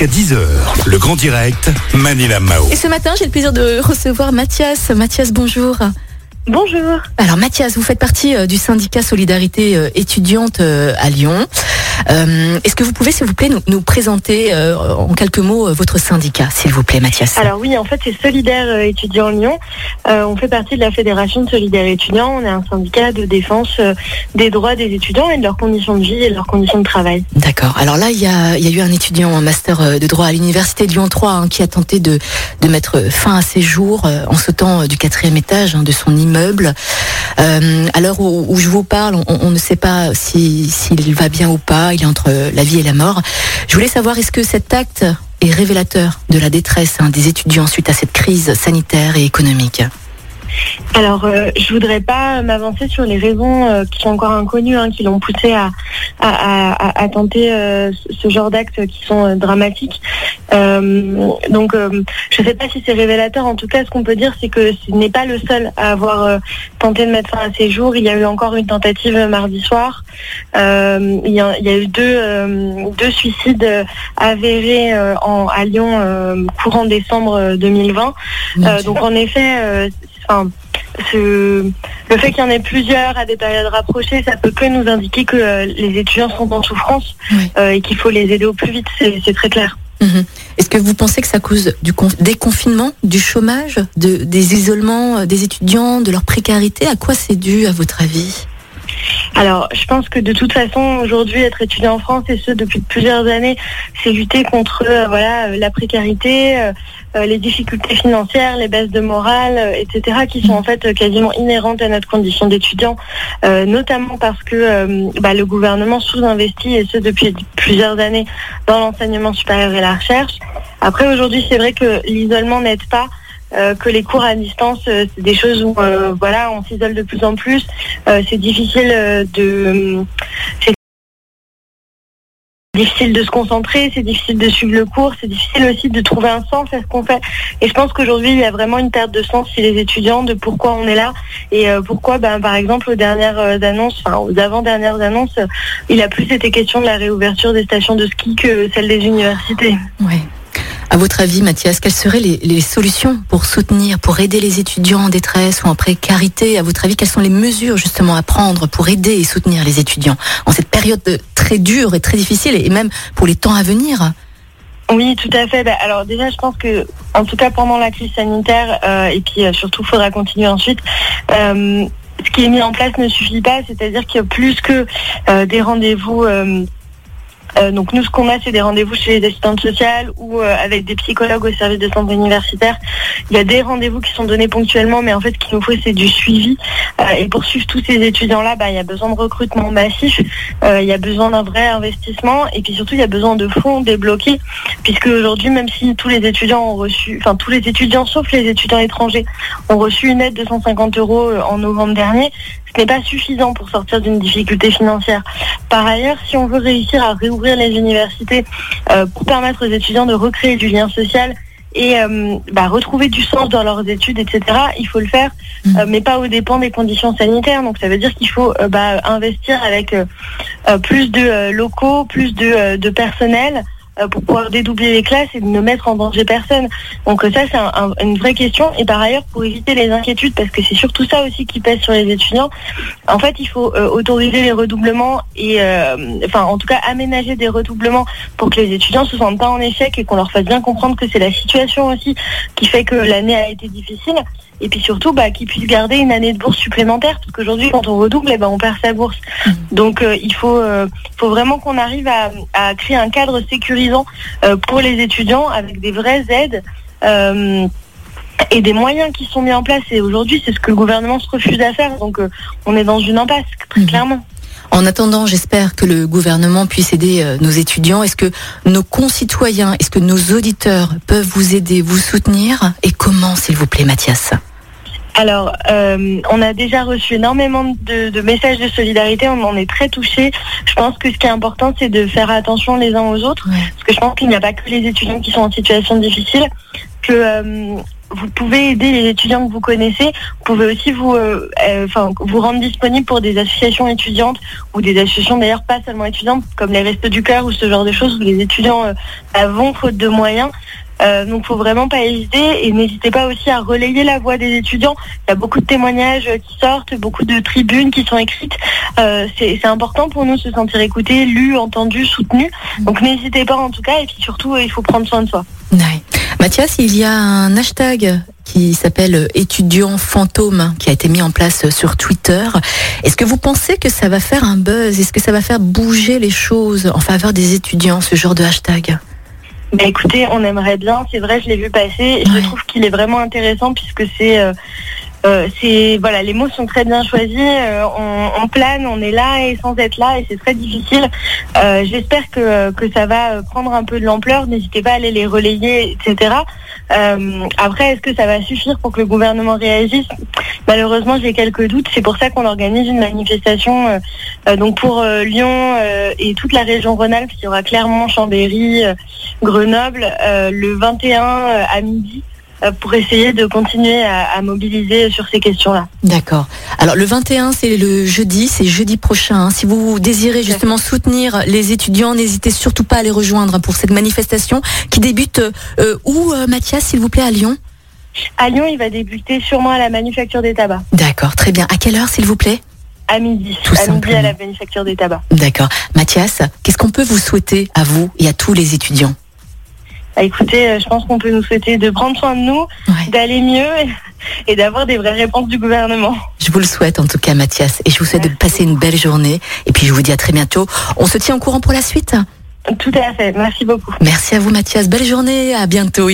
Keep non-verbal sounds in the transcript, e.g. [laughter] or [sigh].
jusqu'à 10h. Le grand direct, Manila Mao. Et ce matin, j'ai le plaisir de recevoir Mathias. Mathias, bonjour. Bonjour. Alors Mathias, vous faites partie euh, du syndicat Solidarité euh, étudiante euh, à Lyon. Euh, Est-ce que vous pouvez, s'il vous plaît, nous, nous présenter euh, en quelques mots euh, votre syndicat, s'il vous plaît, Mathias? Alors oui, en fait, c'est Solidaire étudiants Lyon. On fait partie de la Fédération de Solidaire étudiants. On est un syndicat de défense des droits des étudiants et de leurs conditions de vie et de leurs conditions de travail. D'accord. Alors là, il y y a eu un étudiant en master de droit à l'université de Lyon 3 hein, qui a tenté de, de mettre fin à ses jours euh, en sautant du quatrième étage hein, de son immeuble. Euh, à l'heure où, où je vous parle, on, on ne sait pas si- s'il va bien ou pas. Il est entre la vie et la mort. Je voulais savoir, est-ce que cet acte est révélateur de la détresse hein, des étudiants suite à cette crise sanitaire et économique? Alors, euh, je voudrais pas m'avancer sur les raisons euh, qui sont encore inconnues, hein, qui l'ont poussé à, à, à- à tenter euh, ce- genre d'actes qui sont euh, dramatiques. Donc, je ne sais pas si c'est révélateur. En tout cas, ce qu'on peut dire, c'est que ce n'est pas le seul à avoir tenté de mettre fin à ses jours. Il y a eu encore une tentative mardi soir. Il, y a, il y a eu deux, deux suicides avérés en, à Lyon courant décembre euh, 2020. Euh, donc en effet, enfin, ce- le fait qu'il y en ait plusieurs à des périodes rapprochées, ça peut que nous indiquer que euh, les étudiants sont en souffrance Oui. euh, et qu'il faut les aider au plus vite, c'est très clair. Mhm. Est-ce que vous pensez que ça cause du conf- des confinements, du chômage, de, des isolements euh, des étudiants, de leur précarité? À quoi c'est dû, à votre avis? Alors, je pense que de toute façon, aujourd'hui, être étudiant en France, et ce depuis plusieurs années, c'est lutter contre euh, voilà, la précarité, les difficultés financières, les baisses de morale, euh, etc., qui sont en fait euh, quasiment inhérentes à notre condition d'étudiant, euh, notamment parce que euh, bah, le gouvernement sous-investit, et ce depuis plusieurs années, dans l'enseignement supérieur et la recherche. Après, aujourd'hui, c'est vrai que l'isolement n'aide pas. euh, que les cours à distance, euh, c'est des choses où euh, voilà, on s'isole de plus en plus. Euh, c'est difficile euh, de difficile de se concentrer, c'est difficile de suivre le cours, c'est difficile aussi de trouver un sens à ce qu'on fait. Et je pense qu'aujourd'hui, il y a vraiment une perte de sens chez les étudiants de pourquoi on est là et euh, pourquoi, ben, par exemple, aux dernières euh, annonces, enfin aux avant-dernières annonces, euh, il a plus été question de la réouverture des stations de ski que celle des universités. Oui. À votre avis, Mathias, quelles seraient les, les solutions pour soutenir, pour aider les étudiants en détresse ou en précarité? À votre avis, quelles sont les mesures justement à prendre pour aider et soutenir les étudiants en cette période de- très dure et très difficile et même pour les temps à venir Oui, tout à fait. Bah, alors déjà, je pense que, en tout cas pendant la crise sanitaire, euh, et puis euh, surtout, faudra continuer ensuite. euh, ce qui est mis en place ne suffit pas, c'est-à-dire qu'il y a plus que des rendez-vous. Euh, donc nous, ce qu'on a, c'est des rendez-vous chez les assistantes sociales ou euh, avec des psychologues au service de santé universitaire. Il y a des rendez-vous qui sont donnés ponctuellement, mais en fait, ce qu'il nous faut, c'est du suivi. Euh, et pour suivre tous ces étudiants-là, bah, il y a besoin de recrutement massif, il y a besoin d'un vrai investissement, et puis surtout, il y a besoin de fonds débloqués, puisque aujourd'hui, même si tous les étudiants ont reçu, enfin tous les étudiants, sauf les étudiants étrangers, ont reçu une aide de 150 euros en novembre dernier, ce n'est pas suffisant pour sortir d'une difficulté financière. Par ailleurs, si on veut réussir à réouvrir les universités euh, pour permettre aux étudiants de recréer du lien social et euh, bah, retrouver du sens dans leurs études, etc., il faut le faire, euh, mais pas aux dépens des conditions sanitaires. Donc ça veut dire qu'il faut euh, bah, investir avec euh, euh, plus de locaux, plus de, euh, de personnel pour pouvoir dédoubler les classes et ne mettre en danger personne. Donc euh, ça, c'est un- un- une vraie question. Et par ailleurs, pour éviter les inquiétudes, parce que c'est surtout ça aussi qui pèse sur les étudiants, en fait, il faut euh, autoriser les redoublements et, euh, enfin, en tout cas, aménager des redoublements pour que les étudiants se sentent pas en échec et qu'on leur fasse bien comprendre que c'est la situation aussi qui fait que l'année a été difficile. Et puis surtout, bah, qu'ils puissent garder une année de bourse supplémentaire, parce qu'aujourd'hui, quand on redouble, eh ben, on perd sa bourse. Donc, euh, il faut, euh, faut vraiment qu'on arrive à, à créer un cadre sécurisant euh, pour les étudiants avec des vraies aides. et des moyens qui sont mis en place. Et aujourd'hui, c'est ce que le gouvernement se refuse à faire. Donc, on est dans une impasse, très Mhm. clairement. En attendant, j'espère que le gouvernement puisse aider nos étudiants. Est-ce que nos concitoyens, est-ce que nos auditeurs peuvent vous aider, vous soutenir? Et comment, s'il vous plaît, Mathias? Alors, euh, on a déjà reçu énormément de, de messages de solidarité, on en est très touchés. Je pense que ce qui est important, c'est de faire attention les uns aux autres, Ouais. parce que je pense qu'il n'y a pas que les étudiants qui sont en situation difficile, que euh, vous pouvez aider les étudiants que vous connaissez. Vous pouvez aussi vous, euh, enfin, vous rendre disponible pour des associations étudiantes ou des associations d'ailleurs pas seulement étudiantes comme les Restos du Cœur ou ce genre de choses où les étudiants euh, bah, vont faute de moyens. Euh, donc faut vraiment pas hésiter et n'hésitez pas aussi à relayer la voix des étudiants. Il y a beaucoup de témoignages euh, qui sortent, beaucoup de tribunes qui sont écrites. Euh, c'est important pour nous de se sentir écoutés, lus, entendus, soutenus. Donc n'hésitez pas en tout cas et puis surtout euh, il faut prendre soin de soi. Mathias, il y a un hashtag qui s'appelle étudiant fantôme qui a été mis en place sur Twitter. Est-ce que vous pensez que ça va faire un buzz? Est-ce que ça va faire bouger les choses en faveur des étudiants, ce genre de hashtag? Bah écoutez, on aimerait bien, c'est vrai, je l'ai vu passer et Ouais. je trouve qu'il est vraiment intéressant puisque c'est euh, euh, c'est voilà, les mots sont très bien choisis, euh, on, on plane, on est là et sans être là et c'est très difficile. Euh, J'espère que, que ça va euh, prendre un peu de l'ampleur, n'hésitez pas à aller les relayer, etc. Euh, après, est-ce que ça va suffire pour que le gouvernement réagisse? Malheureusement, j'ai quelques doutes. C'est pour ça qu'on organise une manifestation donc pour Lyon et toute la région Rhône-Alpes. Il y aura Clermont, Chambéry, Grenoble le 21 euh, à midi pour essayer de continuer à, à mobiliser sur ces questions-là. D'accord. Alors le 21, c'est le jeudi, c'est jeudi prochain. hein. Si vous désirez justement soutenir les étudiants, n'hésitez surtout pas à les rejoindre pour cette manifestation qui débute euh, où, euh, Mathias, s'il vous plaît, à Lyon? À Lyon, il va débuter sûrement à la manufacture des tabacs. D'accord, très bien. À quelle heure, s'il vous plaît? À midi. Tout à midi à simplement. la manufacture des tabacs. D'accord. Mathias, qu'est-ce qu'on peut vous souhaiter à vous et à tous les étudiants? Bah, écoutez, euh, je pense qu'on peut nous souhaiter de prendre soin de nous, Ouais. d'aller mieux et, [laughs] et d'avoir des vraies réponses du gouvernement. Je vous le souhaite en tout cas, Mathias, et je vous souhaite de passer une belle journée. Et puis je vous dis à très bientôt. On se tient au courant pour la suite. Tout à fait. Merci beaucoup. Merci à vous, Mathias. Belle journée. À bientôt.